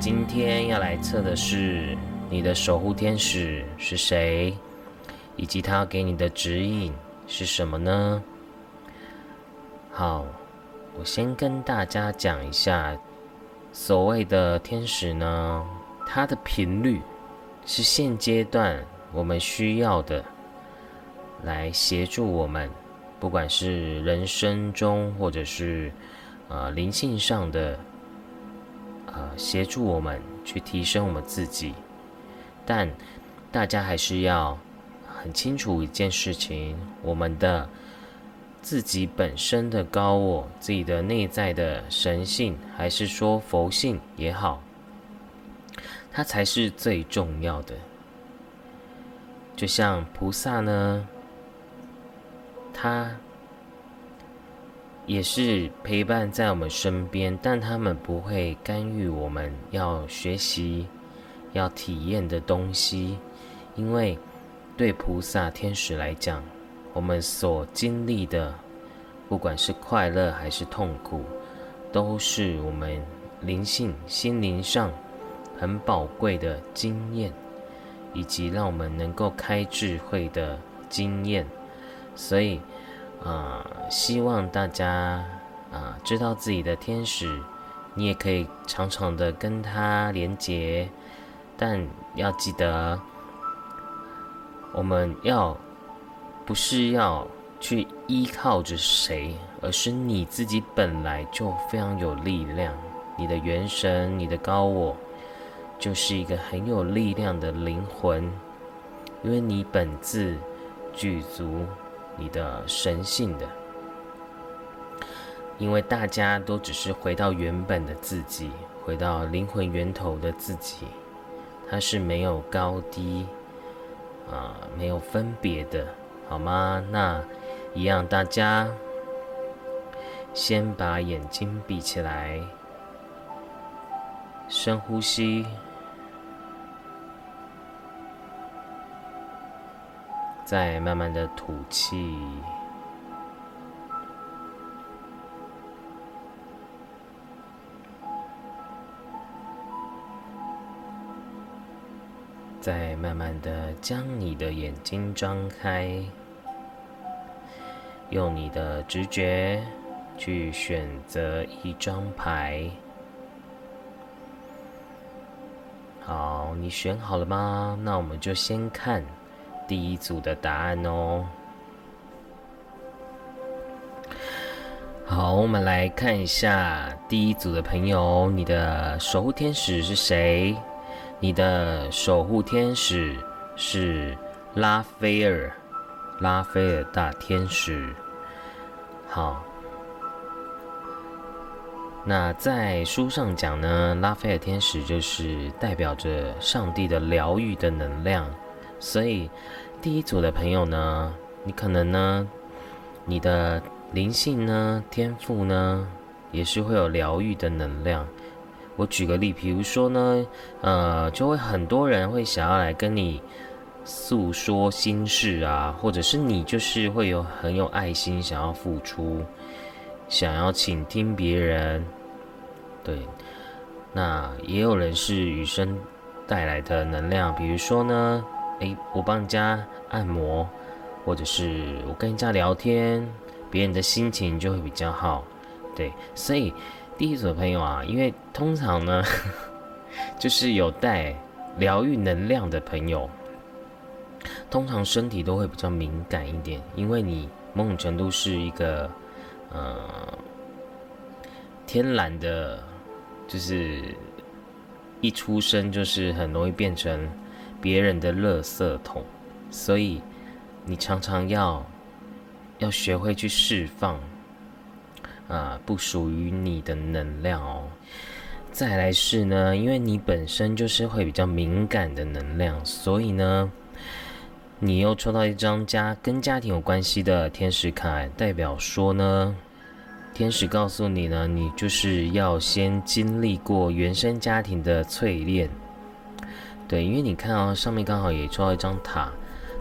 今天要来测的是你的守护天使是谁，以及他给你的指引是什么呢？好，我先跟大家讲一下，所谓的天使呢，它的频率是现阶段我们需要的，来协助我们，不管是人生中或者是呃灵性上的。呃，协助我们去提升我们自己，但大家还是要很清楚一件事情：我们的自己本身的高我、自己的内在的神性，还是说佛性也好，它才是最重要的。就像菩萨呢，他。也是陪伴在我们身边，但他们不会干预我们要学习、要体验的东西，因为对菩萨、天使来讲，我们所经历的，不管是快乐还是痛苦，都是我们灵性、心灵上很宝贵的经验，以及让我们能够开智慧的经验，所以。啊，希望大家啊知道自己的天使，你也可以常常的跟他连接，但要记得，我们要不是要去依靠着谁，而是你自己本来就非常有力量，你的元神、你的高我，就是一个很有力量的灵魂，因为你本自具足。你的神性的，因为大家都只是回到原本的自己，回到灵魂源头的自己，它是没有高低啊，没有分别的，好吗？那一样，大家先把眼睛闭起来，深呼吸。再慢慢的吐气，再慢慢的将你的眼睛张开，用你的直觉去选择一张牌。好，你选好了吗？那我们就先看。第一组的答案哦。好，我们来看一下第一组的朋友，你的守护天使是谁？你的守护天使是拉斐尔，拉斐尔大天使。好，那在书上讲呢，拉斐尔天使就是代表着上帝的疗愈的能量。所以，第一组的朋友呢，你可能呢，你的灵性呢、天赋呢，也是会有疗愈的能量。我举个例，比如说呢，呃，就会很多人会想要来跟你诉说心事啊，或者是你就是会有很有爱心，想要付出，想要倾听别人。对，那也有人是雨生带来的能量，比如说呢。哎，我帮人家按摩，或者是我跟人家聊天，别人的心情就会比较好。对，所以第一组的朋友啊，因为通常呢，就是有带疗愈能量的朋友，通常身体都会比较敏感一点，因为你某种程度是一个呃天然的，就是一出生就是很容易变成。别人的垃圾桶，所以你常常要要学会去释放啊，不属于你的能量哦。再来是呢，因为你本身就是会比较敏感的能量，所以呢，你又抽到一张家跟家庭有关系的天使卡，代表说呢，天使告诉你呢，你就是要先经历过原生家庭的淬炼。对，因为你看哦，上面刚好也抽到一张塔，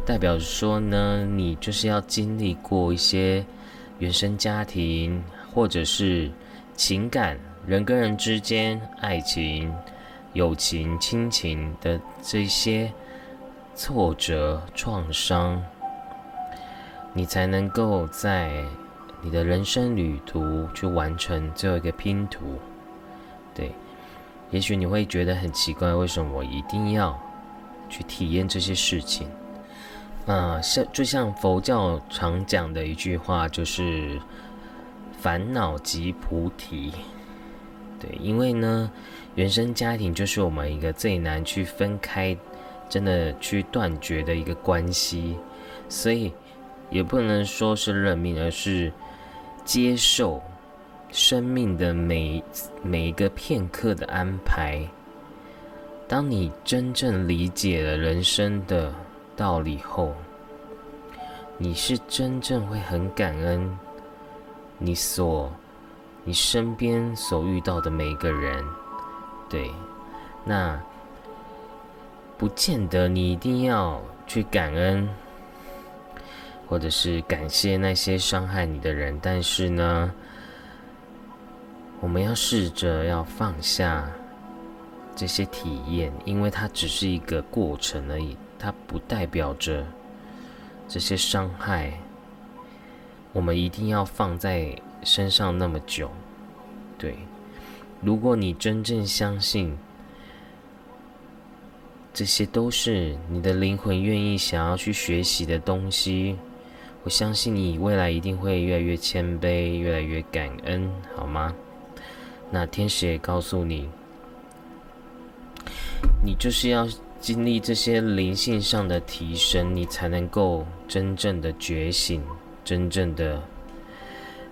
代表说呢，你就是要经历过一些原生家庭或者是情感人跟人之间爱情、友情、亲情的这些挫折、创伤，你才能够在你的人生旅途去完成最后一个拼图。也许你会觉得很奇怪，为什么我一定要去体验这些事情？啊，像就像佛教常讲的一句话，就是“烦恼即菩提”。对，因为呢，原生家庭就是我们一个最难去分开、真的去断绝的一个关系，所以也不能说是认命，而是接受生命的每每一个片刻的安排。当你真正理解了人生的，道理后，你是真正会很感恩你所、你身边所遇到的每一个人，对，那不见得你一定要去感恩，或者是感谢那些伤害你的人，但是呢，我们要试着要放下这些体验，因为它只是一个过程而已。它不代表着这些伤害，我们一定要放在身上那么久。对，如果你真正相信这些都是你的灵魂愿意想要去学习的东西，我相信你未来一定会越来越谦卑，越来越感恩，好吗？那天使也告诉你，你就是要。经历这些灵性上的提升，你才能够真正的觉醒，真正的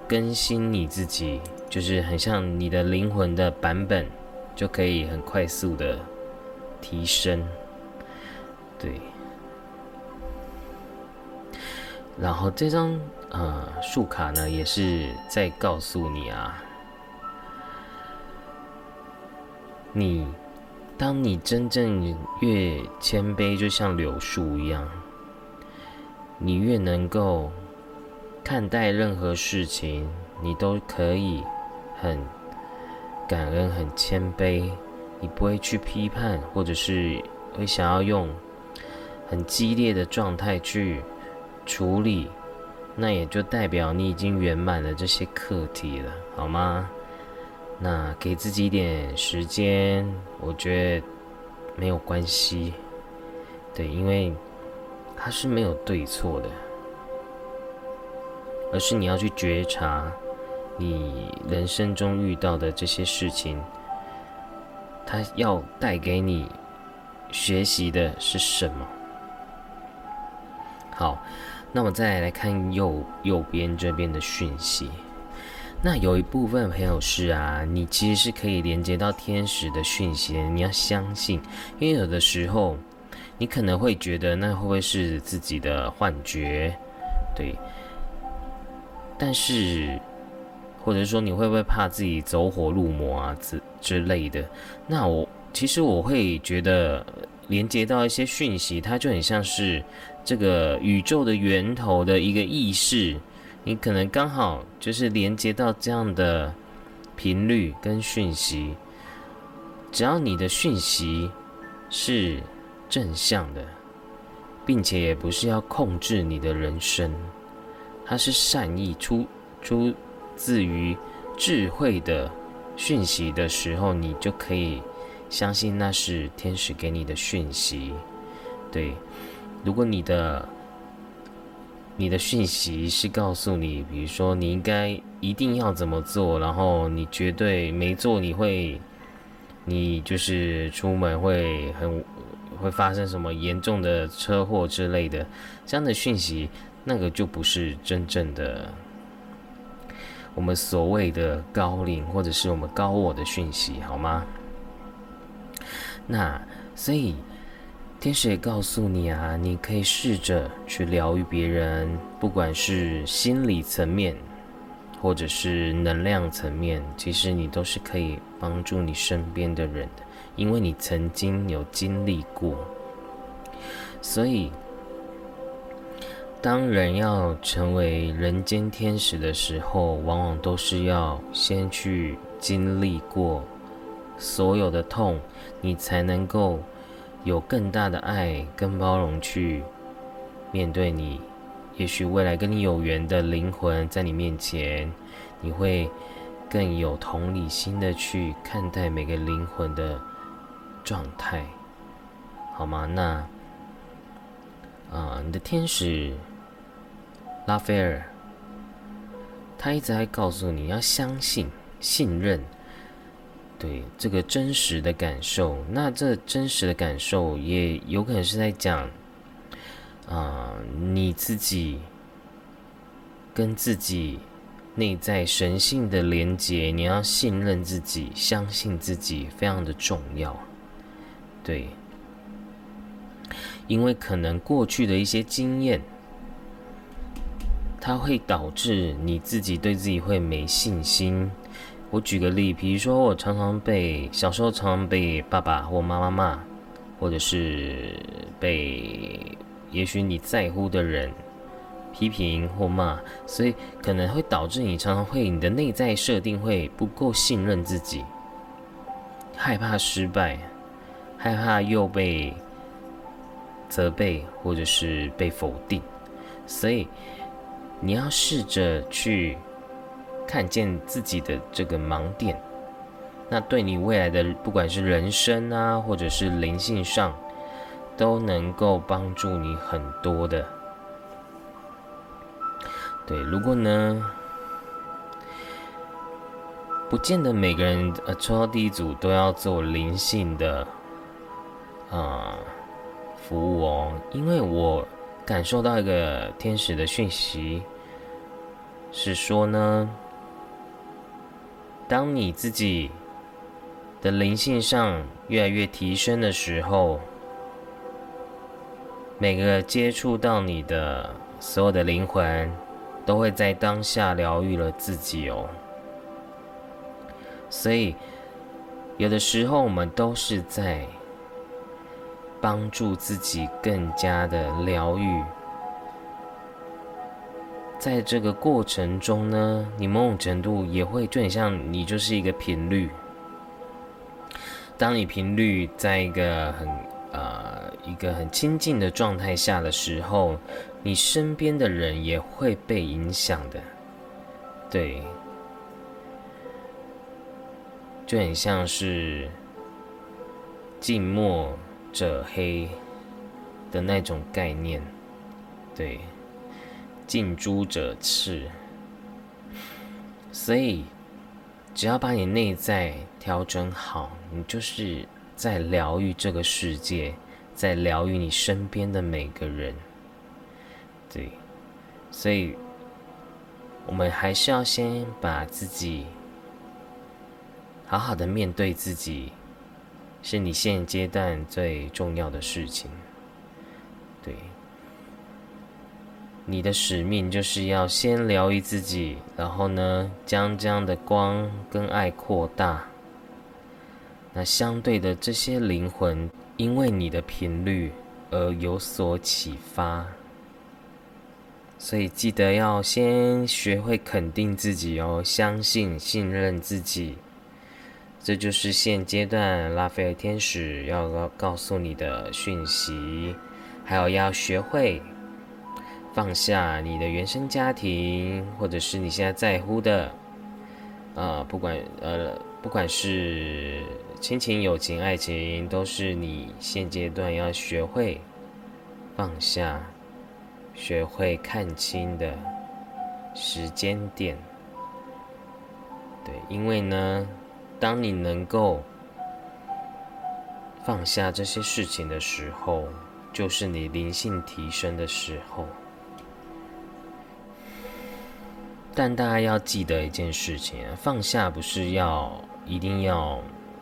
更新你自己，就是很像你的灵魂的版本，就可以很快速的提升。对。然后这张呃树卡呢，也是在告诉你啊，你。当你真正越谦卑，就像柳树一样，你越能够看待任何事情，你都可以很感恩、很谦卑。你不会去批判，或者是会想要用很激烈的状态去处理，那也就代表你已经圆满了这些课题了，好吗？那给自己一点时间，我觉得没有关系，对，因为它是没有对错的，而是你要去觉察你人生中遇到的这些事情，它要带给你学习的是什么。好，那我再来看右右边这边的讯息。那有一部分朋友是啊，你其实是可以连接到天使的讯息，你要相信，因为有的时候你可能会觉得那会不会是自己的幻觉，对，但是或者说你会不会怕自己走火入魔啊之之类的？那我其实我会觉得连接到一些讯息，它就很像是这个宇宙的源头的一个意识。你可能刚好就是连接到这样的频率跟讯息，只要你的讯息是正向的，并且也不是要控制你的人生，它是善意出出自于智慧的讯息的时候，你就可以相信那是天使给你的讯息。对，如果你的。你的讯息是告诉你，比如说你应该一定要怎么做，然后你绝对没做，你会，你就是出门会很会发生什么严重的车祸之类的，这样的讯息，那个就不是真正的我们所谓的高龄或者是我们高我的讯息，好吗？那所以。天使也告诉你啊，你可以试着去疗愈别人，不管是心理层面，或者是能量层面，其实你都是可以帮助你身边的人的，因为你曾经有经历过。所以，当人要成为人间天使的时候，往往都是要先去经历过所有的痛，你才能够有更大的爱跟包容去面对你。也许未来跟你有缘的灵魂在你面前，你会更有同理心的去看待每个灵魂的状态，好吗？那啊，你的天使拉斐尔，他一直在告诉你要相信、信任，对这个真实的感受。那这真实的感受也有可能是在讲。啊，你自己跟自己内在神性的连接，你要信任自己，相信自己，非常的重要。对，因为可能过去的一些经验，它会导致你自己对自己会没信心。我举个例，比如说我常常被小时候常常被爸爸或妈妈骂，或者是被。也许你在乎的人批评或骂，所以可能会导致你常常会你的内在设定会不够信任自己，害怕失败，害怕又被责备或者是被否定，所以你要试着去看见自己的这个盲点，那对你未来的不管是人生啊，或者是灵性上。都能够帮助你很多的。对，如果呢，不见得每个人呃抽到第一组都要做灵性的啊服务哦，因为我感受到一个天使的讯息，是说呢，当你自己的灵性上越来越提升的时候。每个接触到你的所有的灵魂，都会在当下疗愈了自己哦。所以，有的时候我们都是在帮助自己更加的疗愈。在这个过程中呢，你某种程度也会就很像你就是一个频率。当你频率在一个很呃。一个很亲近的状态下的时候，你身边的人也会被影响的，对，就很像是近墨者黑的那种概念，对，近朱者赤，所以只要把你内在调整好，你就是在疗愈这个世界。在疗愈你身边的每个人，对，所以，我们还是要先把自己好好的面对自己，是你现阶段最重要的事情。对，你的使命就是要先疗愈自己，然后呢，将这样的光跟爱扩大。那相对的这些灵魂。因为你的频率而有所启发，所以记得要先学会肯定自己哦，相信、信任自己，这就是现阶段拉斐尔天使要告告诉你的讯息。还有要学会放下你的原生家庭，或者是你现在在乎的，啊，不管呃，不管是。亲情、友情、爱情，都是你现阶段要学会放下、学会看清的时间点。对，因为呢，当你能够放下这些事情的时候，就是你灵性提升的时候。但大家要记得一件事情：放下不是要一定要。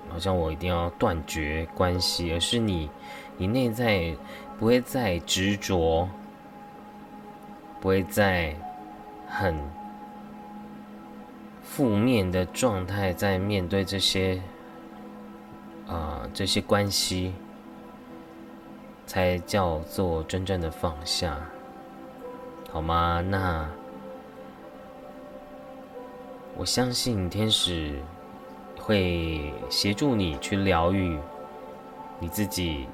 好像我一定要断绝关系，而是你，你内在不会再执着，不会再很负面的状态在面对这些啊这些关系，才叫做真正的放下，好吗？那我相信天使。会协助你去疗愈你自己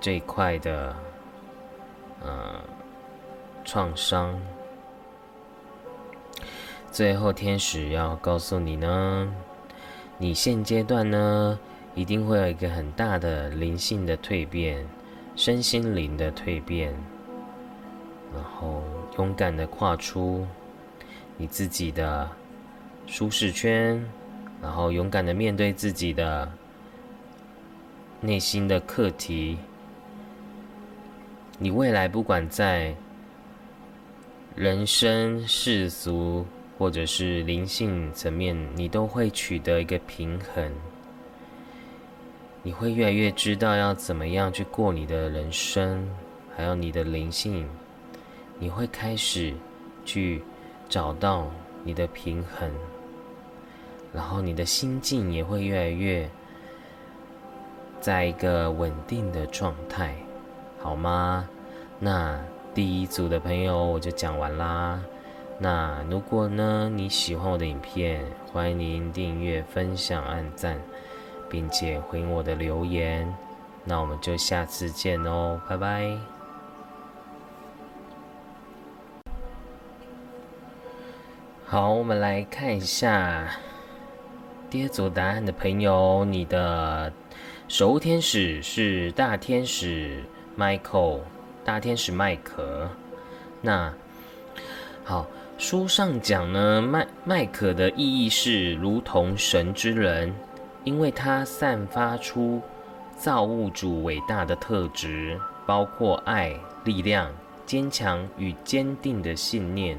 这一块的呃创伤。最后，天使要告诉你呢，你现阶段呢，一定会有一个很大的灵性的蜕变，身心灵的蜕变，然后勇敢的跨出你自己的舒适圈，然后勇敢的面对自己的内心的课题。你未来不管在人生世俗。或者是灵性层面，你都会取得一个平衡。你会越来越知道要怎么样去过你的人生，还有你的灵性，你会开始去找到你的平衡，然后你的心境也会越来越在一个稳定的状态，好吗？那第一组的朋友我就讲完啦。那如果呢你喜欢我的影片，欢迎您订阅、分享、按赞，并且回应我的留言。那我们就下次见哦，拜拜。好，我们来看一下第二组答案的朋友，你的守护天使是大天使 Michael，大天使麦克。那好。书上讲呢，麦麦克的意义是如同神之人，因为他散发出造物主伟大的特质，包括爱、力量、坚强与坚定的信念。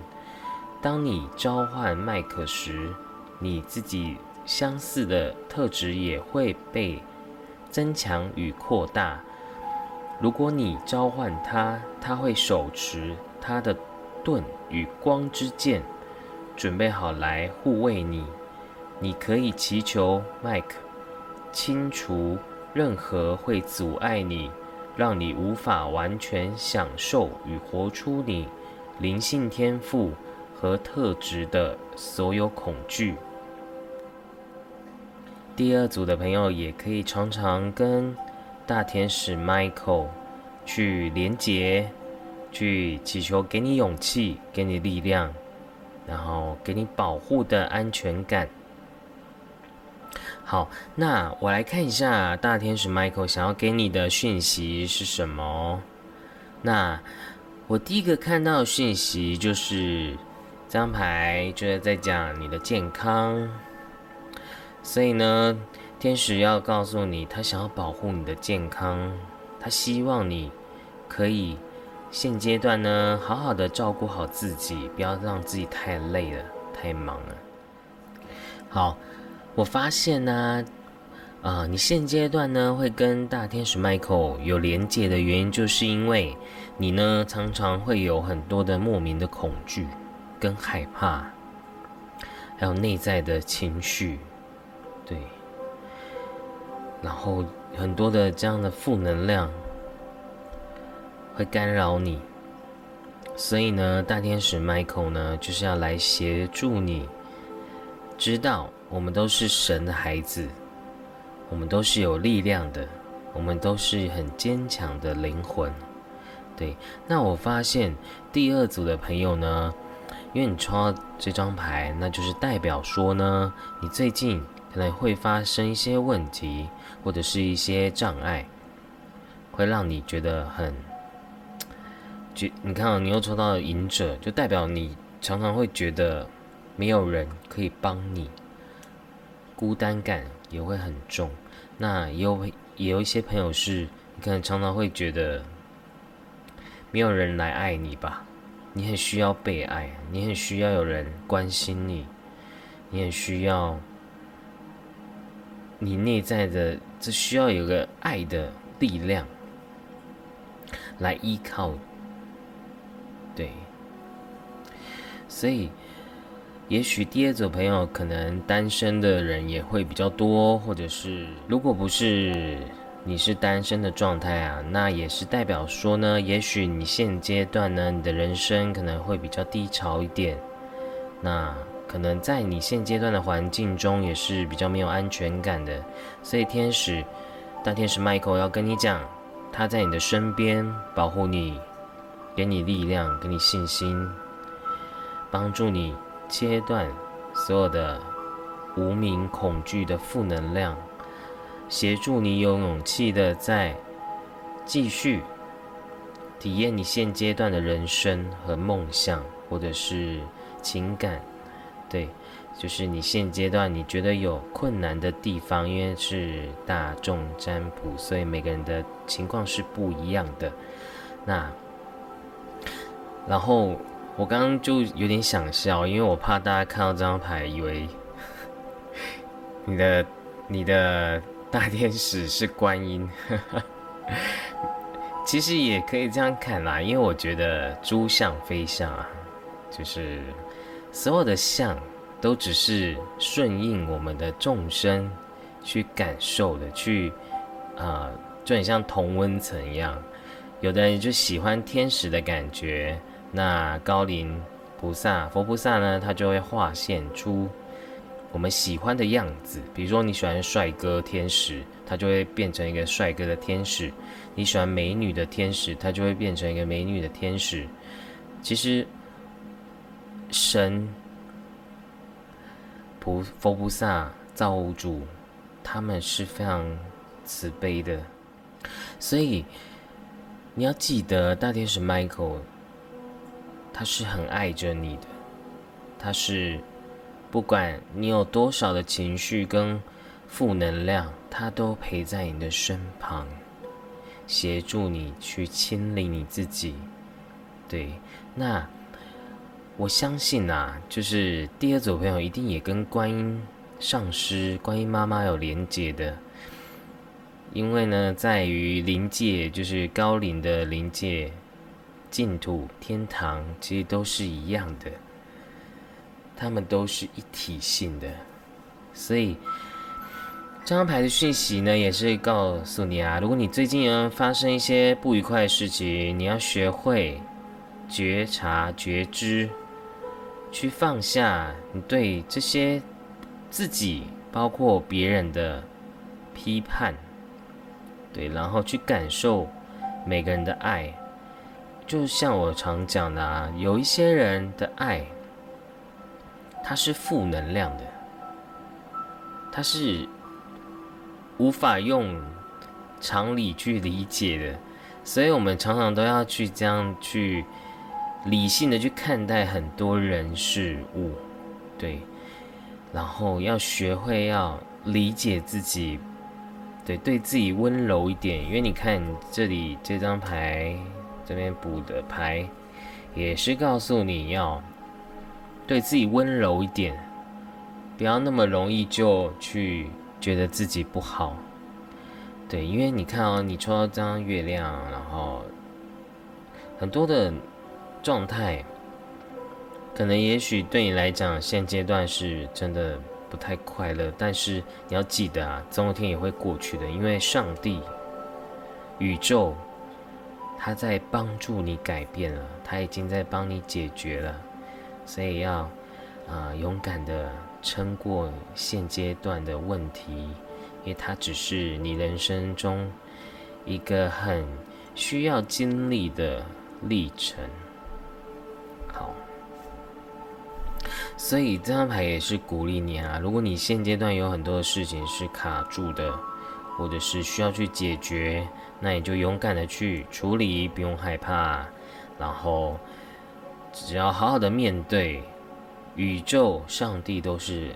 当你召唤麦克时，你自己相似的特质也会被增强与扩大。如果你召唤他，他会手持他的。盾与光之剑，准备好来护卫你。你可以祈求麦克清除任何会阻碍你、让你无法完全享受与活出你灵性天赋和特质的所有恐惧。第二组的朋友也可以常常跟大天使 Michael 去连接。去祈求给你勇气，给你力量，然后给你保护的安全感。好，那我来看一下大天使 Michael 想要给你的讯息是什么。那我第一个看到的讯息就是这张牌，就是在讲你的健康。所以呢，天使要告诉你，他想要保护你的健康，他希望你可以。现阶段呢，好好的照顾好自己，不要让自己太累了、太忙了。好，我发现呢，啊，你现阶段呢会跟大天使 Michael 有连接的原因，就是因为你呢常常会有很多的莫名的恐惧跟害怕，还有内在的情绪，对，然后很多的这样的负能量。会干扰你，所以呢，大天使 Michael 呢，就是要来协助你，知道我们都是神的孩子，我们都是有力量的，我们都是很坚强的灵魂。对，那我发现第二组的朋友呢，因为你抽到这张牌，那就是代表说呢，你最近可能会发生一些问题，或者是一些障碍，会让你觉得很。觉你看啊，你又抽到了隐者，就代表你常常会觉得没有人可以帮你，孤单感也会很重。那也有也有一些朋友是，你可能常常会觉得没有人来爱你吧？你很需要被爱，你很需要有人关心你，你很需要你内在的这需要有个爱的力量来依靠。对，所以也许第二组朋友可能单身的人也会比较多，或者是如果不是你是单身的状态啊，那也是代表说呢，也许你现阶段呢，你的人生可能会比较低潮一点。那可能在你现阶段的环境中也是比较没有安全感的，所以天使大天使 Michael 要跟你讲，他在你的身边保护你，给你力量，给你信心，帮助你切断所有的无名恐惧的负能量，协助你有勇气的在继续体验你现阶段的人生和梦想，或者是情感。对，就是你现阶段你觉得有困难的地方，因为是大众占卜，所以每个人的情况是不一样的。那，然后我刚刚就有点想笑，因为我怕大家看到这张牌，以为 你的你的大天使是观音。其实也可以这样看啦，因为我觉得诸相非相啊，就是。所有的相，都只是顺应我们的众生去感受的，去啊，就很像同温层一样。有的人就喜欢天使的感觉，那高龄菩萨、佛菩萨呢，他就会化现出我们喜欢的样子。比如说你喜欢帅哥天使，他就会变成一个帅哥的天使；你喜欢美女的天使，他就会变成一个美女的天使。其实。神、菩佛菩萨、造物主，他们是非常慈悲的，所以你要记得，大天使 Michael，他是很爱着你的，他是不管你有多少的情绪跟负能量，他都陪在你的身旁，协助你去清理你自己。对，那。我相信呐，就是第二组朋友一定也跟观音上师、观音妈妈有连接的，因为呢，在于灵界，就是高龄的灵界、净土、天堂，其实都是一样的，他们都是一体性的，所以这张牌的讯息呢，也是告诉你啊，如果你最近呢发生一些不愉快的事情，你要学会觉察、觉知。去放下你对这些自己，包括别人的批判，对，然后去感受每个人的爱。就像我常讲的啊，有一些人的爱，它是负能量的，它是无法用常理去理解的，所以我们常常都要去这样去。理性的去看待很多人事物，对，然后要学会要理解自己，对，对自己温柔一点。因为你看这里这张牌这边补的牌，也是告诉你要对自己温柔一点，不要那么容易就去觉得自己不好。对，因为你看哦，你抽到这张月亮，然后很多的。状态，可能也许对你来讲，现阶段是真的不太快乐。但是你要记得啊，总有一天也会过去的。因为上帝、宇宙，他在帮助你改变了，他已经在帮你解决了。所以要啊勇敢的撑过现阶段的问题，因为它只是你人生中一个很需要经历的历程。所以这张牌也是鼓励你啊！如果你现阶段有很多的事情是卡住的，或者是需要去解决，那你就勇敢的去处理，不用害怕，然后只要好好的面对，宇宙、上帝都是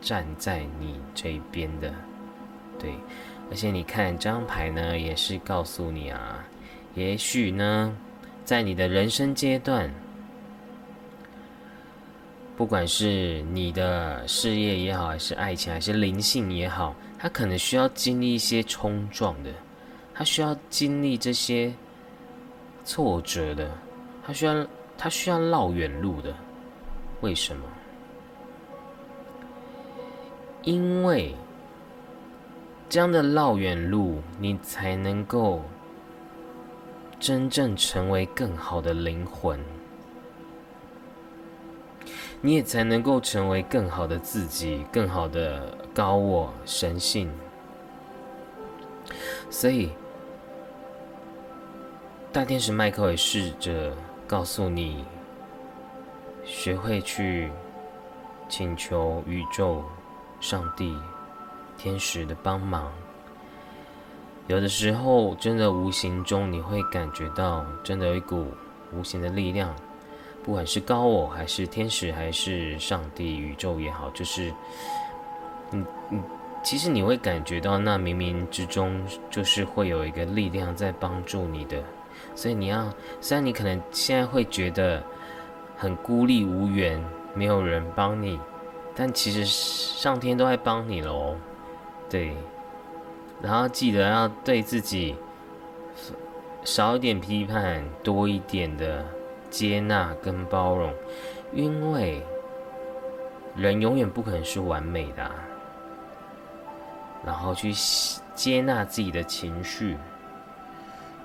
站在你这边的，对。而且你看这张牌呢，也是告诉你啊，也许呢，在你的人生阶段。不管是你的事业也好，还是爱情，还是灵性也好，他可能需要经历一些冲撞的，他需要经历这些挫折的，他需要他需要绕远路的。为什么？因为这样的绕远路，你才能够真正成为更好的灵魂。你也才能够成为更好的自己，更好的高我神性。所以，大天使麦克也试着告诉你，学会去请求宇宙、上帝、天使的帮忙。有的时候，真的无形中你会感觉到，真的有一股无形的力量，不管是高我，还是天使，还是上帝、宇宙也好，就是，嗯嗯。其实你会感觉到，那冥冥之中就是会有一个力量在帮助你的，所以你要，虽然你可能现在会觉得很孤立无援，没有人帮你，但其实上天都在帮你喽，对。然后记得要对自己少一点批判，多一点的接纳跟包容，因为人永远不可能是完美的。然后去接纳自己的情绪，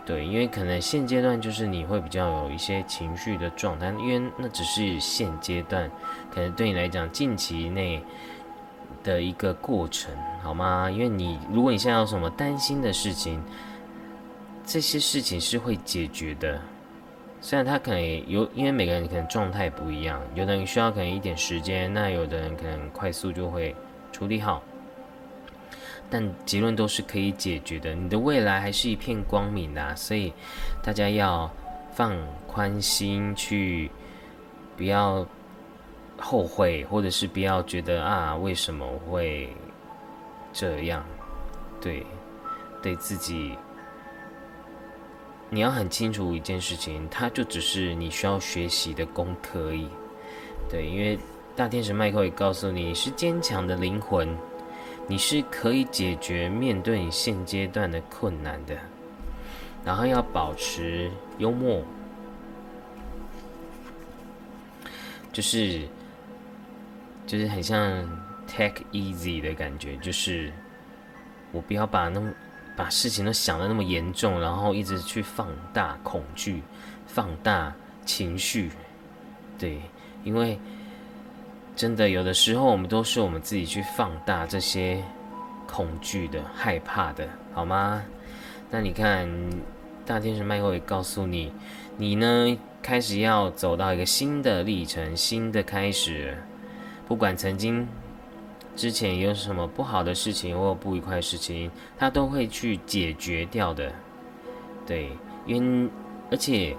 对，因为可能现阶段就是你会比较有一些情绪的状态，因为那只是现阶段，可能对你来讲近期内的一个过程，好吗？因为你如果你现在有什么担心的事情，这些事情是会解决的，虽然他可能有，因为每个人可能状态不一样，有的人需要可能一点时间，那有的人可能快速就会处理好。但结论都是可以解决的，你的未来还是一片光明的，所以大家要放宽心，去不要后悔，或者是不要觉得啊为什么会这样？对，对自己，你要很清楚一件事情，它就只是你需要学习的功课而已。对，因为大天使麦克也告诉你是坚强的灵魂。你是可以解决面对你现阶段的困难的，然后要保持幽默，就是就是很像 take easy 的感觉，就是我不要把那把事情都想的那么严重，然后一直去放大恐惧、放大情绪，对，因为。真的，有的时候我们都是我们自己去放大这些恐惧的、害怕的，好吗？那你看，大天使麦克也告诉你，你呢开始要走到一个新的历程、新的开始。不管曾经之前有什么不好的事情或不愉快的事情，他都会去解决掉的。对，因而且。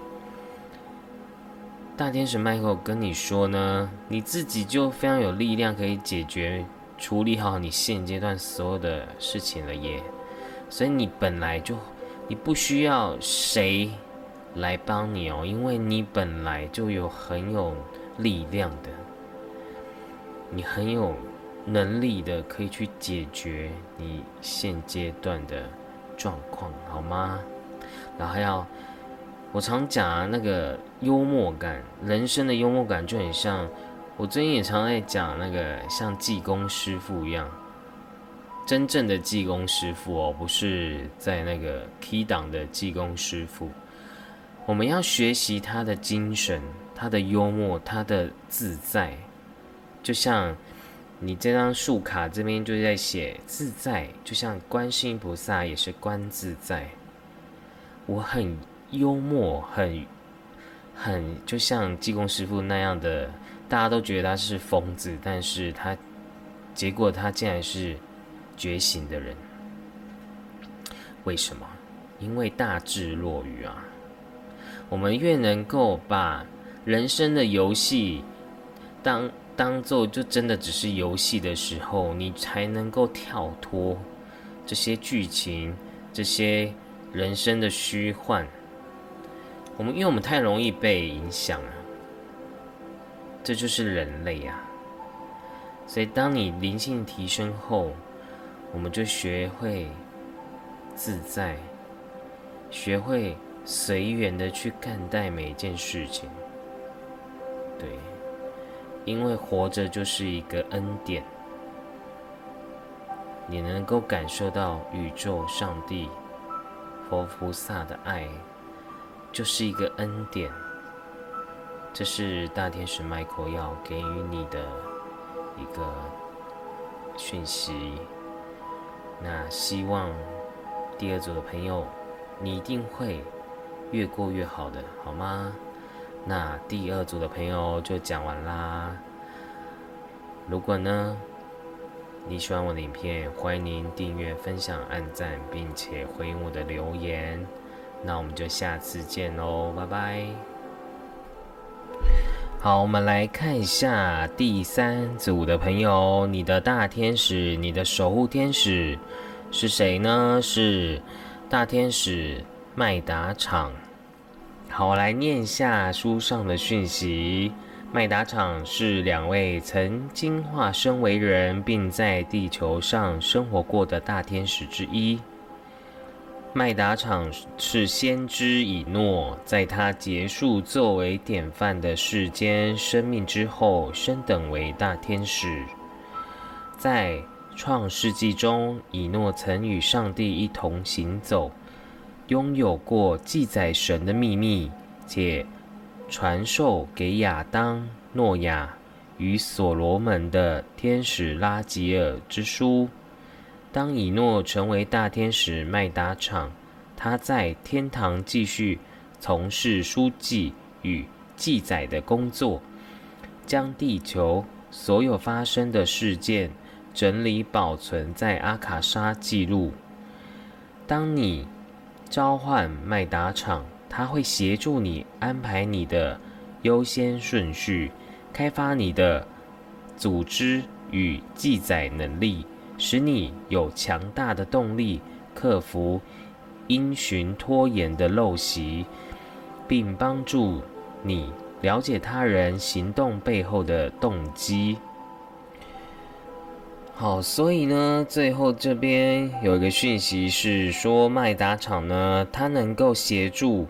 大天使麦克跟你说呢，你自己就非常有力量，可以解决、处理好你现阶段所有的事情了耶。所以你本来就，你不需要谁来帮你哦，因为你本来就有很有力量的，你很有能力的，可以去解决你现阶段的状况，好吗？然后要。我常讲啊，那个幽默感，人生的幽默感就很像。我最近也常在讲那个像济公师傅一样，真正的济公师傅哦，不是在那个 Key 档的济公师傅。我们要学习他的精神，他的幽默，他的自在。就像你这张树卡这边就在写自在，就像观世音菩萨也是观自在。我很。幽默很很就像济公师傅那样的，大家都觉得他是疯子，但是他结果他竟然是觉醒的人。为什么？因为大智若愚啊！我们越能够把人生的游戏当当做就真的只是游戏的时候，你才能够跳脱这些剧情、这些人生的虚幻。我们因为我们太容易被影响了，这就是人类呀。所以当你灵性提升后，我们就学会自在，学会随缘的去看待每件事情。对，因为活着就是一个恩典，你能够感受到宇宙、上帝、佛菩萨的爱。就是一个恩典，这是大天使 Michael 要给予你的一个讯息。那希望第二组的朋友，你一定会越过越好的，好吗？那第二组的朋友就讲完啦。如果呢你喜欢我的影片，欢迎您订阅、分享、按赞，并且回应我的留言。那我们就下次见喽，拜拜。好，我们来看一下第三组的朋友，你的大天使，你的守护天使是谁呢？是大天使麦达场。好，我来念一下书上的讯息。麦达场是两位曾经化身为人，并在地球上生活过的大天使之一。麦达场是先知以诺，在他结束作为典范的世间生命之后，升等为大天使。在创世纪中，以诺曾与上帝一同行走，拥有过记载神的秘密，且传授给亚当、诺亚与所罗门的天使拉吉尔之书。当以诺成为大天使麦达场，他在天堂继续从事书记与记载的工作，将地球所有发生的事件整理保存在阿卡莎记录。当你召唤麦达场，他会协助你安排你的优先顺序，开发你的组织与记载能力。使你有强大的动力，克服因循拖延的陋习，并帮助你了解他人行动背后的动机。好，所以呢，最后这边有一个讯息是说，麦达厂呢，它能够协助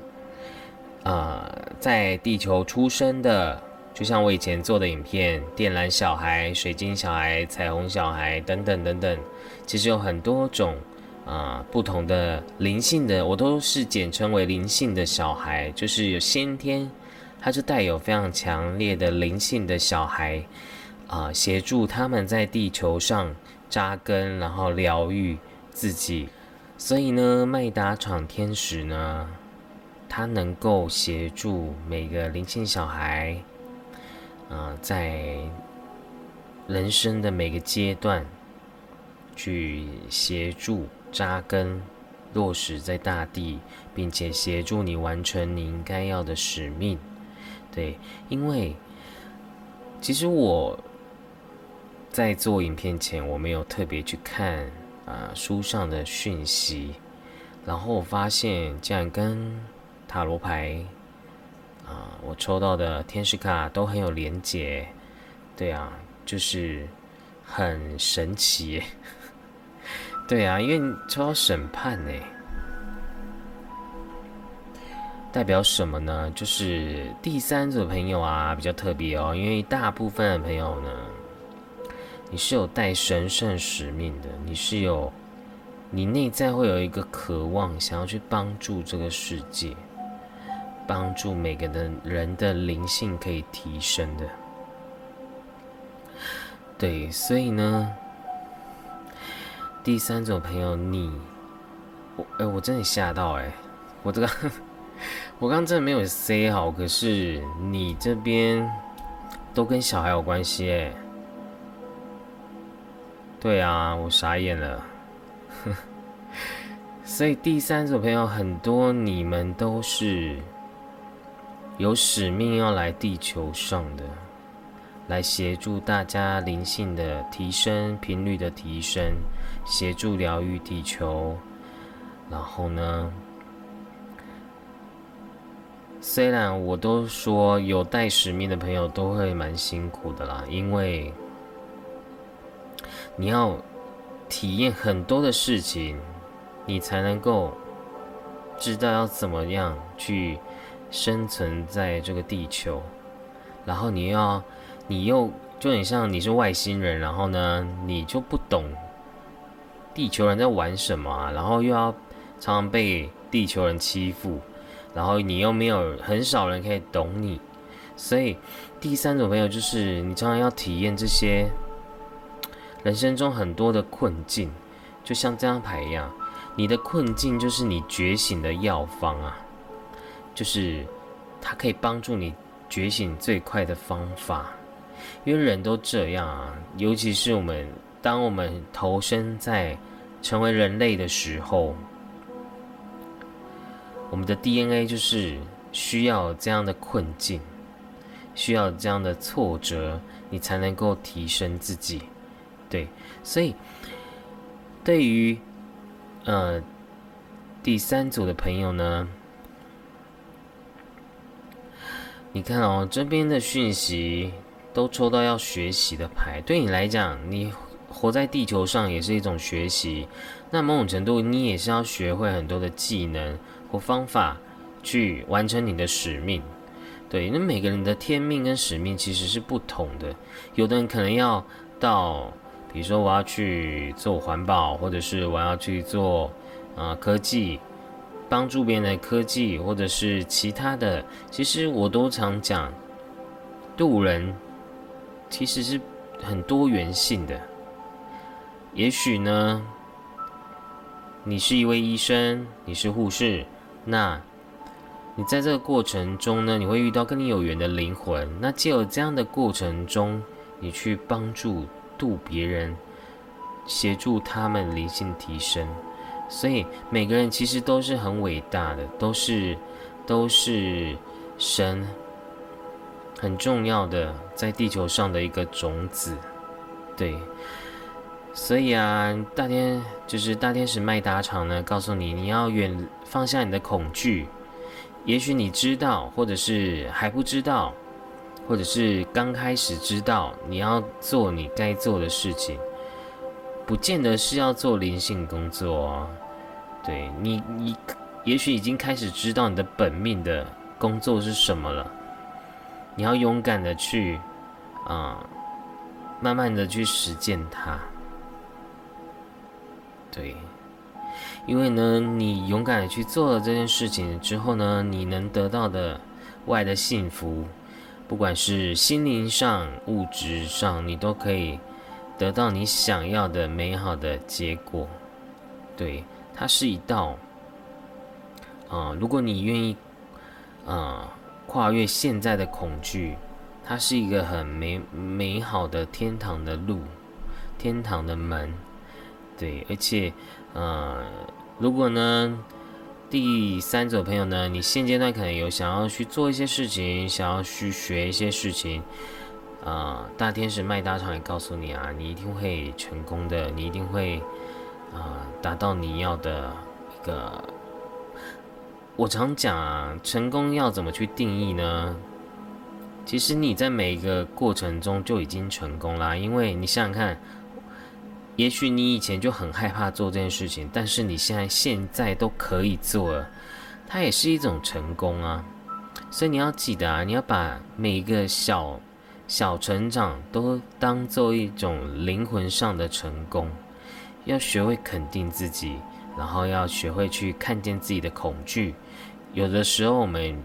啊，在地球出生的。就像我以前做的影片，电缆小孩、水晶小孩、彩虹小孩等等等等，其实有很多种啊不同的灵性的，我都是简称为灵性的小孩，就是有先天，他是带有非常强烈的灵性的小孩啊，协助他们在地球上扎根，然后疗愈自己。所以呢，麦达场天使呢，他能够协助每个灵性小孩。啊，在人生的每个阶段，去协助扎根、落实在大地，并且协助你完成你应该要的使命。对，因为其实我在做影片前，我没有特别去看啊书上的讯息，然后我发现竟然跟塔罗牌。啊，我抽到的天使卡都很有连结，对啊，就是很神奇，对啊，因为抽到审判呢，代表什么呢？就是第三组朋友啊，比较特别哦，因为大部分的朋友呢，你是有带神圣使命的，你是有，你内在会有一个渴望，想要去帮助这个世界。帮助每个的人的灵性可以提升的，对，所以呢，第三种朋友，你，我，哎，我真的吓到，哎，我这个，我刚刚真的没有 say 好，可是你这边都跟小孩有关系，哎，对啊，我傻眼了，所以第三种朋友很多，你们都是。有使命要来地球上的，来协助大家灵性的提升、频率的提升，协助疗愈地球。然后呢，虽然我都说有带使命的朋友都会蛮辛苦的啦，因为你要体验很多的事情，你才能够知道要怎么样去。生存在这个地球，然后你要，你又就很像你是外星人，然后呢，你就不懂地球人在玩什么，然后又要常常被地球人欺负，然后你又没有很少人可以懂你，所以第三种朋友就是你常常要体验这些人生中很多的困境，就像这张牌一样，你的困境就是你觉醒的药方啊，就是它可以帮助你觉醒最快的方法。因为人都这样啊，尤其是我们，当我们投身在成为人类的时候，我们的 DNA 就是需要这样的困境，需要这样的挫折，你才能够提升自己。对，所以对于呃第三组的朋友呢，你看哦，这边的讯息。都抽到要学习的牌，对你来讲，你活在地球上也是一种学习。那某种程度，你也是要学会很多的技能或方法，去完成你的使命。对，那每个人的天命跟使命其实是不同的。有的人可能要到，比如说我要去做环保，或者是我要去做啊科技，帮助别人的科技，或者是其他的。其实我都常讲，渡人。其实是很多元性的。也许呢，你是一位医生，你是护士，那你在这个过程中呢，你会遇到跟你有缘的灵魂。那借有这样的过程中，你去帮助度别人，协助他们灵性提升。所以每个人其实都是很伟大的，都是都是神。很重要的，在地球上的一个种子，对，所以啊，大天就是大天使麦达场呢，告诉你你要远放下你的恐惧。也许你知道，或者是还不知道，或者是刚开始知道，你要做你该做的事情，不见得是要做灵性工作哦。对你，你也许已经开始知道你的本命的工作是什么了。你要勇敢的去，啊，慢慢的去实践它。对，因为呢，你勇敢的去做了这件事情之后呢，你能得到的外的幸福，不管是心灵上、物质上，你都可以得到你想要的美好的结果。对，它是一道，啊，如果你愿意，啊。跨越现在的恐惧，它是一个很美美好的天堂的路，天堂的门，对，而且，呃，如果呢，第三组朋友呢，你现阶段可能有想要去做一些事情，想要去学一些事情，啊，大天使麦大场也告诉你啊，你一定会成功的，你一定会，啊，达到你要的一个。我常讲啊，成功要怎么去定义呢？其实你在每一个过程中就已经成功啦，因为你想想看，也许你以前就很害怕做这件事情，但是你现在现在都可以做了，它也是一种成功啊。所以你要记得啊，你要把每一个小小成长都当做一种灵魂上的成功，要学会肯定自己，然后要学会去看见自己的恐惧。有的时候，我们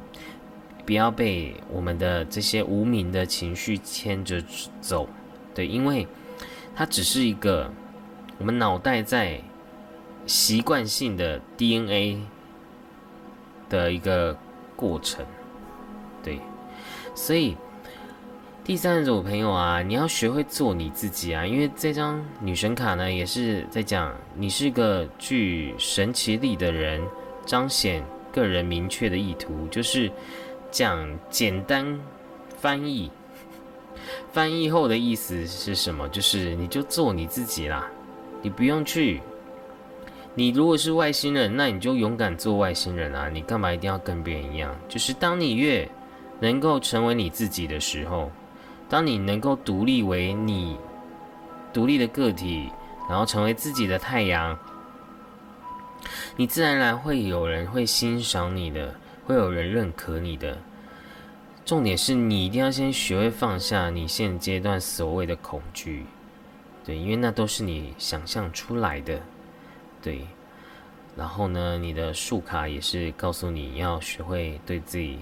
不要被我们的这些无名的情绪牵着走，对，因为它只是一个我们脑袋在习惯性的 DNA 的一个过程，对，所以第三组朋友啊，你要学会做你自己啊，因为这张女神卡呢，也是在讲你是个具神奇力的人，彰显。个人明确的意图就是讲简单翻译，翻译后的意思是什么？就是你就做你自己啦，你不用去。你如果是外星人，那你就勇敢做外星人啊！你干嘛一定要跟别人一样？就是当你越能够成为你自己的时候，当你能够独立为你独立的个体，然后成为自己的太阳。你自然而然会有人会欣赏你的，会有人认可你的。重点是你一定要先学会放下你现阶段所谓的恐惧，对，因为那都是你想象出来的，对。然后呢，你的树卡也是告诉你要学会对自己，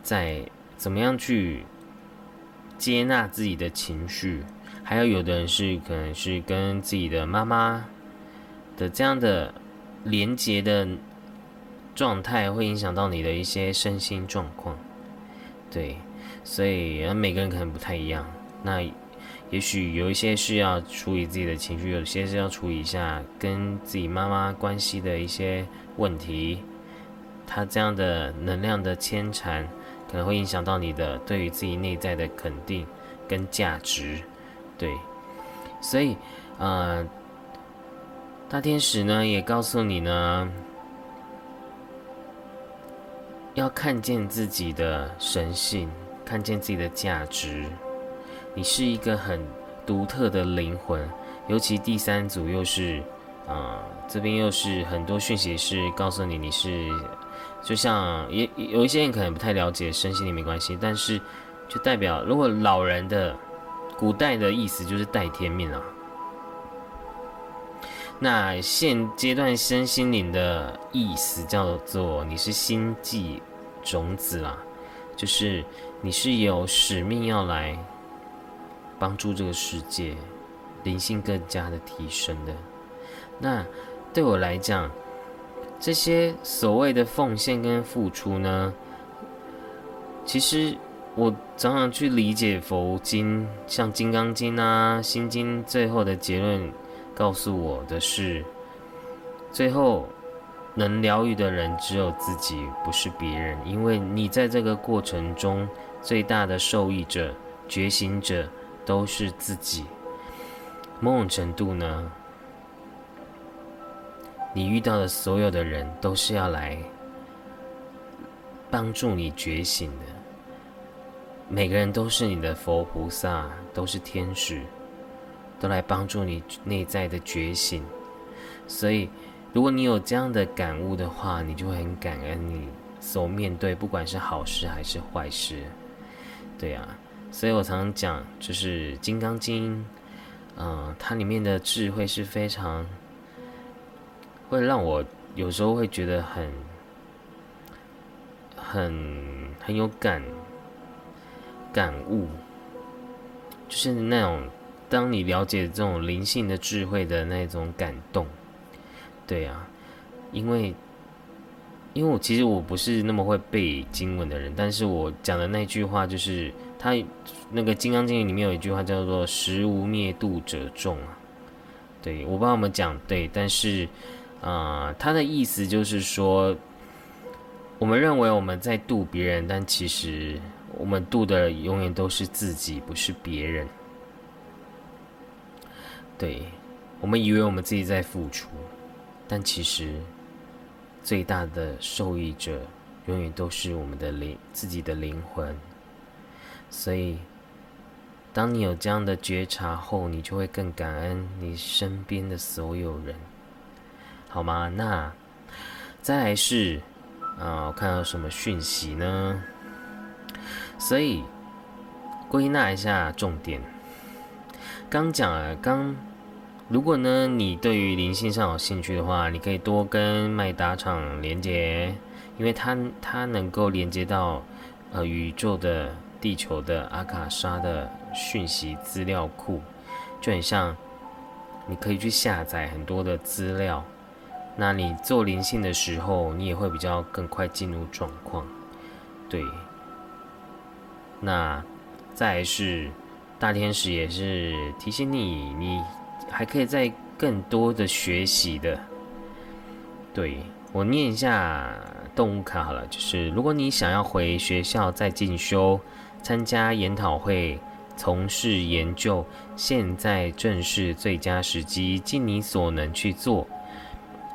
在怎么样去接纳自己的情绪，还有有的人是可能是跟自己的妈妈的这样的连接的状态，会影响到你的一些身心状况。对，所以每个人可能不太一样。那也许有一些是要处理自己的情绪，有些是要处理一下跟自己妈妈关系的一些问题。他这样的能量的牵缠，可能会影响到你的对于自己内在的肯定跟价值。对，所以，呃，大天使呢也告诉你呢，要看见自己的神性，看见自己的价值。你是一个很独特的灵魂，尤其第三组又是，啊，这边又是很多讯息是告诉你你是，就像也有一些人可能不太了解身心灵没关系，但是就代表如果老人的古代的意思就是带天命啊，那现阶段身心灵的意思叫做你是星际种子啦，就是你是有使命要来。帮助这个世界灵性更加的提升的，那对我来讲，这些所谓的奉献跟付出呢，其实我常常去理解佛经，像《金刚经》啊、《心经》，最后的结论告诉我的是，最后能疗愈的人只有自己，不是别人，因为你在这个过程中最大的受益者、觉醒者。都是自己，某种程度呢，你遇到的所有的人都是要来帮助你觉醒的。每个人都是你的佛菩萨，都是天使，都来帮助你内在的觉醒。所以，如果你有这样的感悟的话，你就会很感恩你所面对，不管是好事还是坏事。对啊。所以我常常讲，就是《金刚经》，嗯，它里面的智慧是非常会让我有时候会觉得很、很、很有感感悟，就是那种当你了解这种灵性的智慧的那种感动，对啊，因为因为我其实我不是那么会背经文的人，但是我讲的那句话就是。他那个《金刚经》里面有一句话叫做“时无灭度者众”啊，对我帮我们讲对，但是啊，他的意思就是说，我们认为我们在度别人，但其实我们度的永远都是自己，不是别人。对，我们以为我们自己在付出，但其实最大的受益者永远都是我们的灵，自己的灵魂。所以，当你有这样的觉察后，你就会更感恩你身边的所有人，好吗？那再来是，啊，我看到什么讯息呢？所以归纳一下重点。刚讲了，刚如果呢，你对于灵性上有兴趣的话，你可以多跟麦达场连接，因为它它能够连接到呃宇宙的。地球的阿卡莎的讯息资料库，就很像，你可以去下载很多的资料。那你做灵性的时候，你也会比较更快进入状况。对。那再是大天使也是提醒你，你还可以再更多的学习的。对我念一下动物卡好了，就是如果你想要回学校再进修。参加研讨会，从事研究，现在正是最佳时机，尽你所能去做。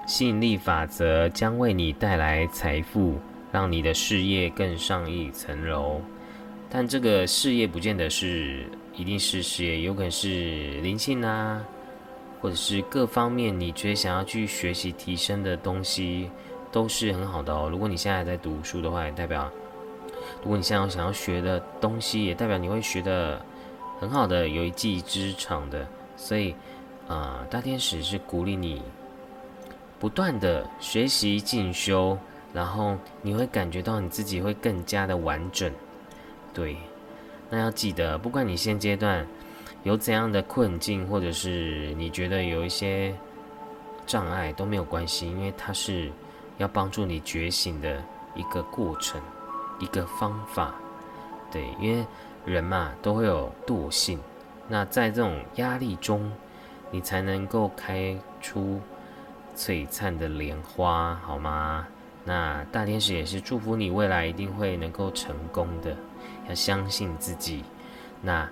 吸引力法则将为你带来财富，让你的事业更上一层楼。但这个事业不见得是一定是事业，有可能是灵性啊，或者是各方面你觉得想要去学习提升的东西，都是很好的哦。如果你现在在读书的话，也代表。如果你现在想要学的东西，也代表你会学的很好的，有一技之长的。所以，啊，大天使是鼓励你不断的学习进修，然后你会感觉到你自己会更加的完整，对，那要记得，不管你现阶段有怎样的困境，或者是你觉得有一些障碍都没有关系，因为它是要帮助你觉醒的一个过程，一个方法。对，因为人嘛都会有惰性，那在这种压力中，你才能够开出璀璨的莲花，好吗？那大天使也是祝福你未来一定会能够成功的，要相信自己。那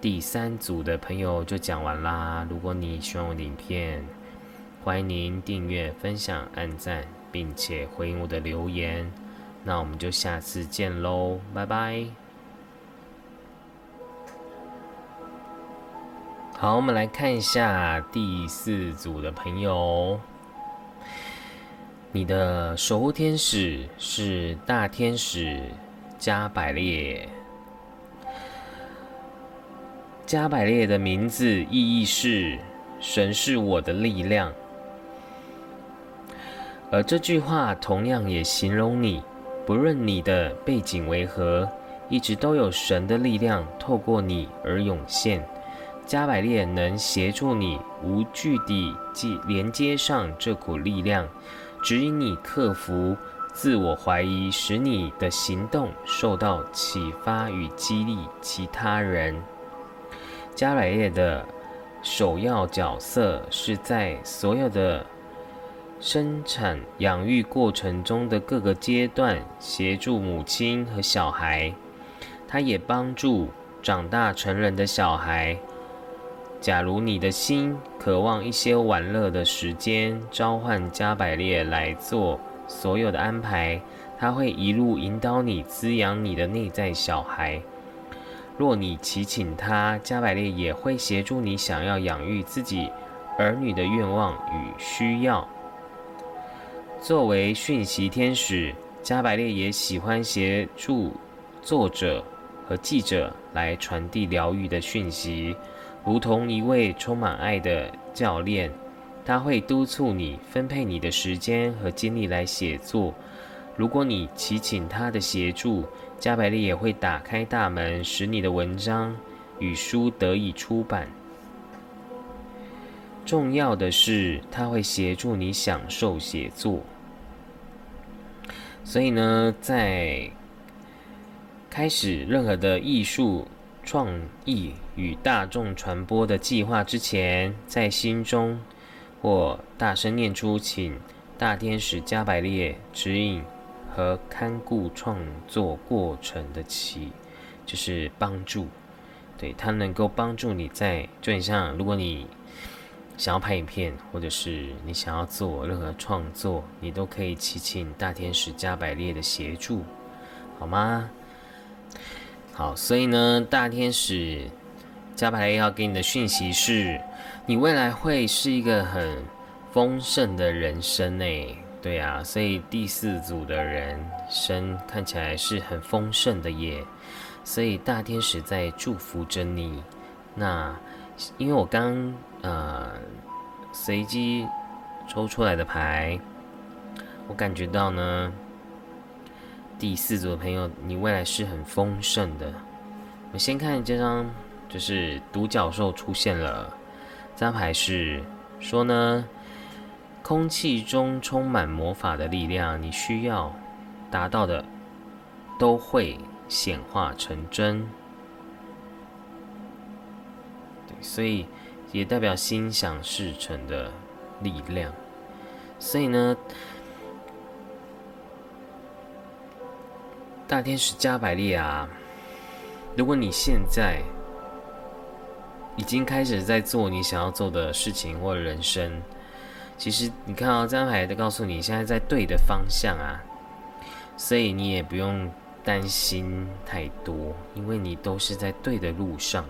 第三组的朋友就讲完啦。如果你喜欢我的影片，欢迎您订阅、分享、按赞，并且回应我的留言。那我们就下次见喽，拜拜。好，我们来看一下第四组的朋友。你的守护天使是大天使加百列。加百列的名字意义是“神是我的力量”，而这句话同样也形容你，不论你的背景为何，一直都有神的力量透过你而涌现。加百列能协助你无惧地接连接上这股力量，指引你克服自我怀疑，使你的行动受到启发与激励。其他人，加百列的首要角色是在所有的生产养育过程中的各个阶段协助母亲和小孩，他也帮助长大成人的小孩。假如你的心渴望一些玩乐的时间，召唤加百列来做所有的安排，他会一路引导你，滋养你的内在小孩。若你祈请他，加百列也会协助你想要养育自己儿女的愿望与需要。作为讯息天使，加百列也喜欢协助作者和记者来传递疗愈的讯息。如同一位充满爱的教练，他会督促你分配你的时间和精力来写作。如果你祈请他的协助，加百列也会打开大门，使你的文章与书得以出版。重要的是，他会协助你享受写作。所以呢，在开始任何的艺术。创意与大众传播的计划之前，在心中或大声念出，请大天使加百列指引和看顾创作过程的起，就是帮助。对他能够帮助你在，就很像如果你想要拍影片，或者是你想要做任何创作，你都可以祈请大天使加百列的协助，好吗？好，所以呢，大天使加百列要给你的讯息是，你未来会是一个很丰盛的人生诶。对啊，所以第四组的人生看起来是很丰盛的耶。所以大天使在祝福着你。那因为我刚呃随机抽出来的牌，我感觉到呢。第四组的朋友，你未来是很丰盛的。我们先看这张，就是独角兽出现了。这张牌是说呢，空气中充满魔法的力量，你需要达到的都会显化成真。对，所以也代表心想事成的力量。所以呢。大天使加百列啊！如果你现在已经开始在做你想要做的事情或人生，其实你看到这张牌在告诉你，现在在对的方向啊，所以你也不用担心太多，因为你都是在对的路上。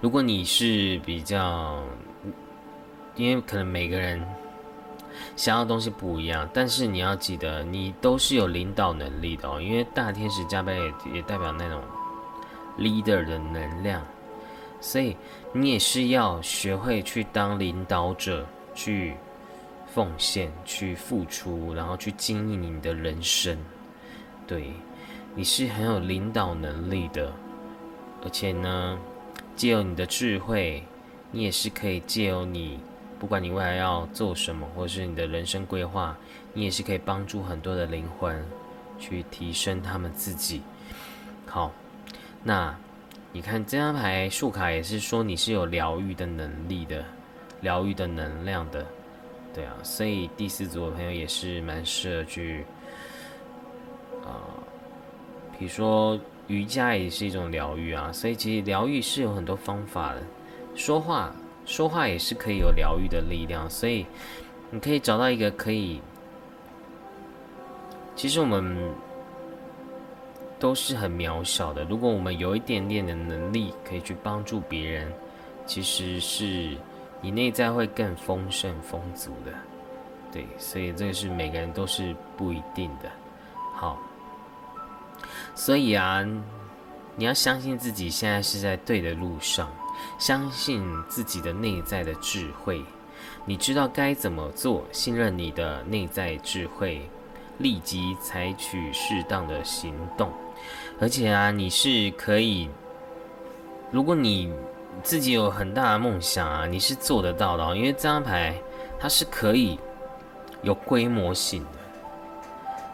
如果你是比较，因为可能每个人。想要的东西不一样，但是你要记得，你都是有领导能力的哦。因为大天使加倍也也代表那种 leader 的能量，所以你也是要学会去当领导者，去奉献、去付出，然后去经营你的人生。对，你是很有领导能力的，而且呢，借由你的智慧，你也是可以借由你，不管你未来要做什么，或是你的人生规划，你也是可以帮助很多的灵魂去提升他们自己。好，那你看这张牌树卡也是说你是有疗愈的能力的，疗愈的能量的，对啊，所以第四组的朋友也是蛮适合去，呃，比如说瑜伽也是一种疗愈啊，所以其实疗愈是有很多方法的，说话说话也是可以有疗愈的力量，所以你可以找到一个可以，其实我们。都是很渺小的。如果我们有一点点的能力，可以去帮助别人，其实是你内在会更丰盛丰足的。对，所以这个是每个人都是不一定的。好，所以啊，你要相信自己现在是在对的路上，相信自己的内在的智慧，你知道该怎么做，信任你的内在智慧，立即采取适当的行动。而且啊，你是可以，如果你自己有很大的梦想啊，你是做得到的。因为这张牌它是可以有规模性的，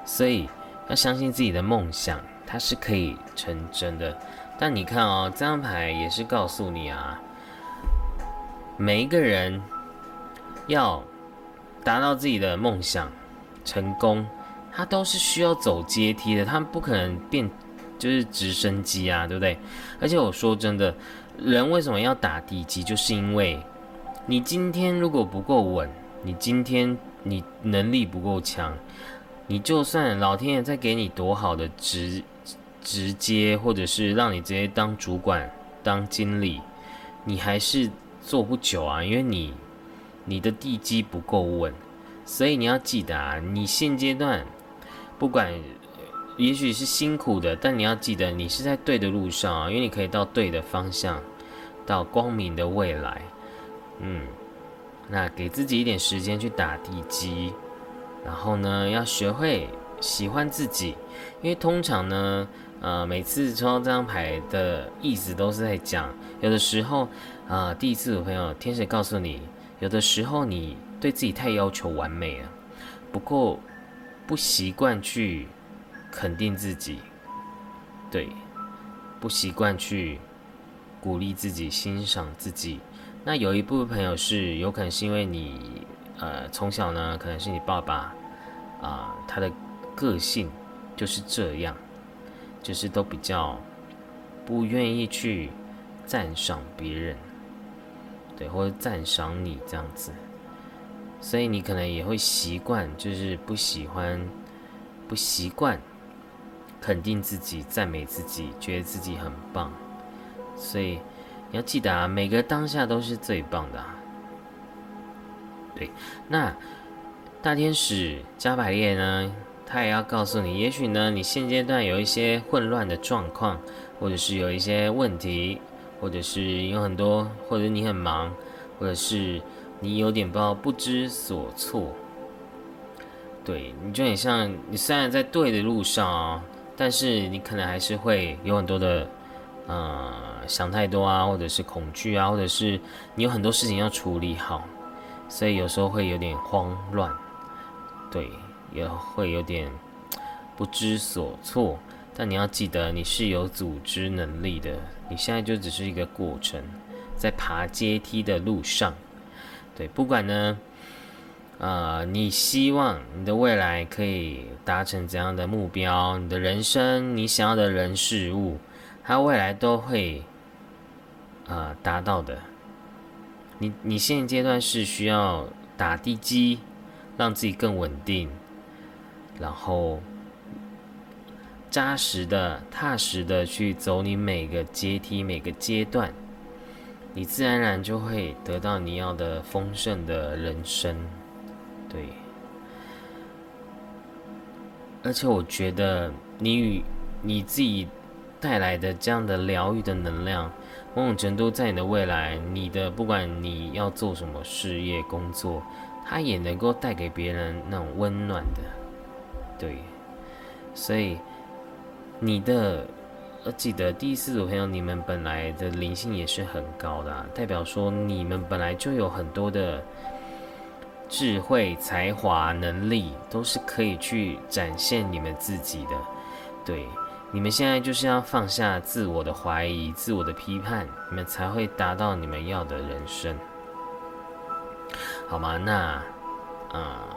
所以要相信自己的梦想，它是可以成真的。但你看哦，这张牌也是告诉你啊，每一个人要达到自己的梦想成功，他都是需要走阶梯的，他们不可能变。就是直升机啊，对不对？而且我说真的，人为什么要打地基？就是因为你今天如果不够稳，你今天你能力不够强，你就算老天爷再给你多好的直直接，或者是让你直接当主管、当经理，你还是做不久啊，因为你你的地基不够稳。所以你要记得啊，你现阶段不管。也许是辛苦的，但你要记得，你是在对的路上啊，因为你可以到对的方向，到光明的未来。嗯，那给自己一点时间去打地基，然后呢，要学会喜欢自己，因为通常呢，呃，每次抽到这张牌的意思都是在讲，有的时候啊，第一次的朋友，天使告诉你，有的时候你对自己太要求完美了，不够不习惯去。肯定自己，对，不习惯去鼓励自己、欣赏自己。那有一部分朋友是有可能是因为你，呃，从小呢，可能是你爸爸啊，他的个性就是这样，就是都比较不愿意去赞赏别人，对，或者赞赏你这样子，所以你可能也会习惯，就是不喜欢、不习惯。肯定自己，赞美自己，觉得自己很棒，所以你要记得啊，每个当下都是最棒的。对，那大天使加百列呢，他也要告诉你，也许呢，你现阶段有一些混乱的状况，或者是有一些问题，或者是有很多，或者你很忙，或者是你有点不知道不知所措。对，你就很像你虽然在对的路上啊。但是你可能还是会有很多的，呃，想太多啊，或者是恐惧啊，或者是你有很多事情要处理好，所以有时候会有点慌乱，对，也会有点不知所措。但你要记得，你是有组织能力的，你现在就只是一个过程，在爬阶梯的路上，对，不管呢。呃，你希望你的未来可以达成怎样的目标？你的人生，你想要的人事物，它未来都会呃达到的。你你现阶段是需要打地基，让自己更稳定，然后扎实的、踏实的去走你每个阶梯、每个阶段，你自然而然就会得到你要的丰盛的人生。对，而且我觉得你与你自己带来的这样的疗愈的能量，某种程度在你的未来，你的不管你要做什么事业工作，它也能够带给别人那种温暖的。对，所以你的，呃，记得第四组朋友，你们本来的灵性也是很高的，代表说你们本来就有很多的智慧、才华、能力，都是可以去展现你们自己的。对，你们现在就是要放下自我的怀疑、自我的批判，你们才会达到你们要的人生，好吗？那，啊。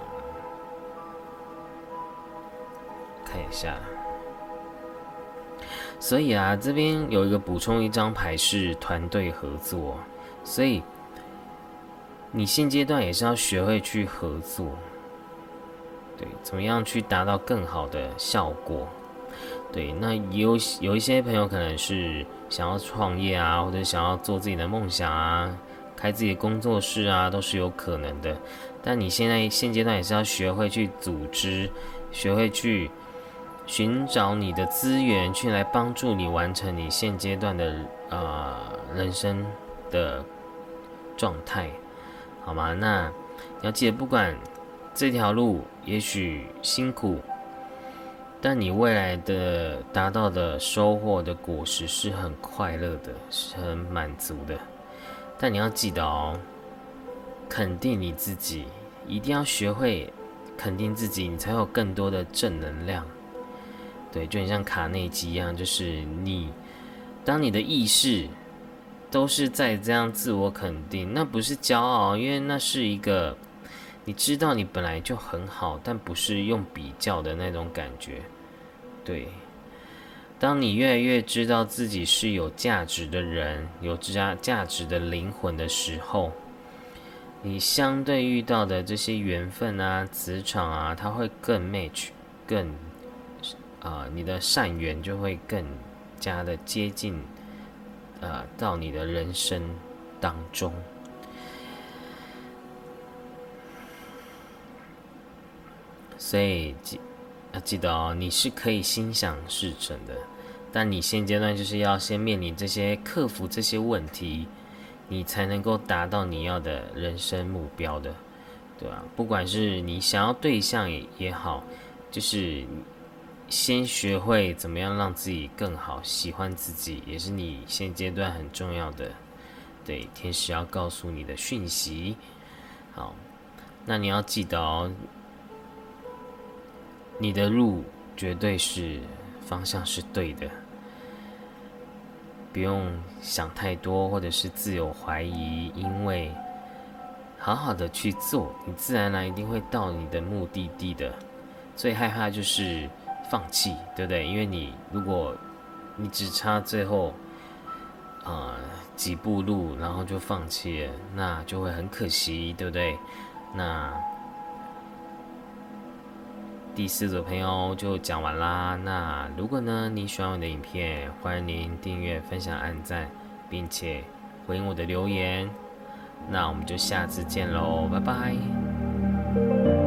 看一下，所以啊，这边有一个补充一张牌是团队合作，所以你现阶段也是要学会去合作，对，怎么样去达到更好的效果？对，那有有一些朋友可能是想要创业啊，或者想要做自己的梦想啊，开自己的工作室啊，都是有可能的。但你现在现阶段也是要学会去组织，学会去。寻找你的资源，去来帮助你完成你现阶段的呃人生的状态，好吗？那你要记得，不管这条路也许辛苦，但你未来的达到的收获的果实是很快乐的，是很满足的。但你要记得哦，肯定你自己，一定要学会肯定自己，你才有更多的正能量。对，就像卡内基一样，就是你，当你的意识都是在这样自我肯定，那不是骄傲，因为那是一个你知道你本来就很好，但不是用比较的那种感觉。对，当你越来越知道自己是有价值的人，有价价值的灵魂的时候，你相对遇到的这些缘分啊、磁场啊，它会更 match，更。啊，你的善缘就会更加的接近，呃，到你的人生当中。所以记得哦，你是可以心想事成的，但你现阶段就是要先面临这些，克服这些问题，你才能够达到你要的人生目标的，对吧？不管是你想要对象也好，就是。先学会怎么样让自己更好，喜欢自己，也是你现阶段很重要的。对，天使要告诉你的讯息。好，那你要记得哦，你的路绝对是方向是对的，不用想太多，或者是自有怀疑，因为好好的去做，你自然而然一定会到你的目的地的。最害怕就是。放弃，对不对？因为你如果你只差最后啊几步路，然后就放弃了，那就会很可惜，对不对？那第四组朋友就讲完啦。那如果呢你喜欢我的影片，欢迎您订阅、分享、按赞，并且回应我的留言。那我们就下次见喽，拜拜。